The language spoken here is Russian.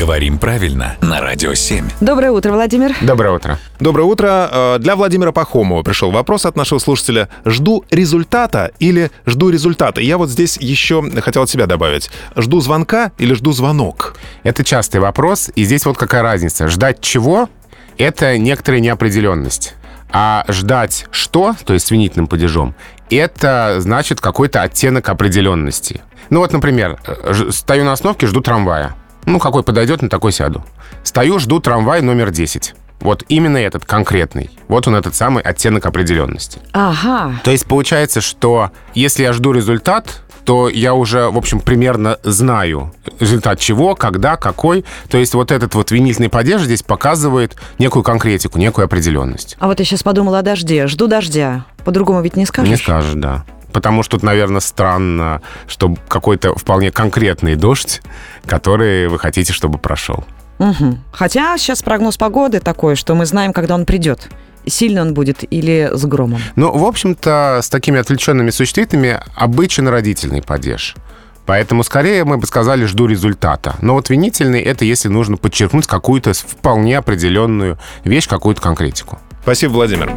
Говорим правильно на Радио 7. Доброе утро, Владимир. Доброе утро. Доброе утро. Э, Для Владимира Пахомова пришел вопрос от нашего слушателя. Жду результата или жду результата? Я вот здесь еще хотел от себя добавить. Жду звонка или жду звонок? Это частый вопрос, и здесь вот какая разница. Ждать чего — это некоторая неопределенность. А ждать что, то есть свинительным падежом, это значит какой-то оттенок определенности. Ну вот, например, э, ж- стою на остановке, жду трамвая. Ну, какой подойдет, на такой сяду. Стою, жду трамвай номер 10. Вот именно этот конкретный. Вот он, этот самый оттенок определенности. Ага. То есть получается, что если я жду результат, то я уже, в общем, примерно знаю результат чего, когда, какой. То есть вот этот вот винительный падеж здесь показывает некую конкретику, некую определенность. А вот я сейчас подумала о дожде. Жду дождя. По-другому ведь не скажешь. Не скажешь, да. Потому что тут, наверное, странно, что какой-то вполне конкретный дождь, который вы хотите, чтобы прошел. Мгм. Хотя сейчас прогноз погоды такой, что мы знаем, когда он придет. Сильно он будет или с громом. Ну, в общем-то, с такими отвлеченными существительными обычен родительный падеж. Поэтому скорее мы бы сказали «жду результата». Но вот винительный — это если нужно подчеркнуть какую-то вполне определенную вещь, какую-то конкретику. Спасибо, Владимир.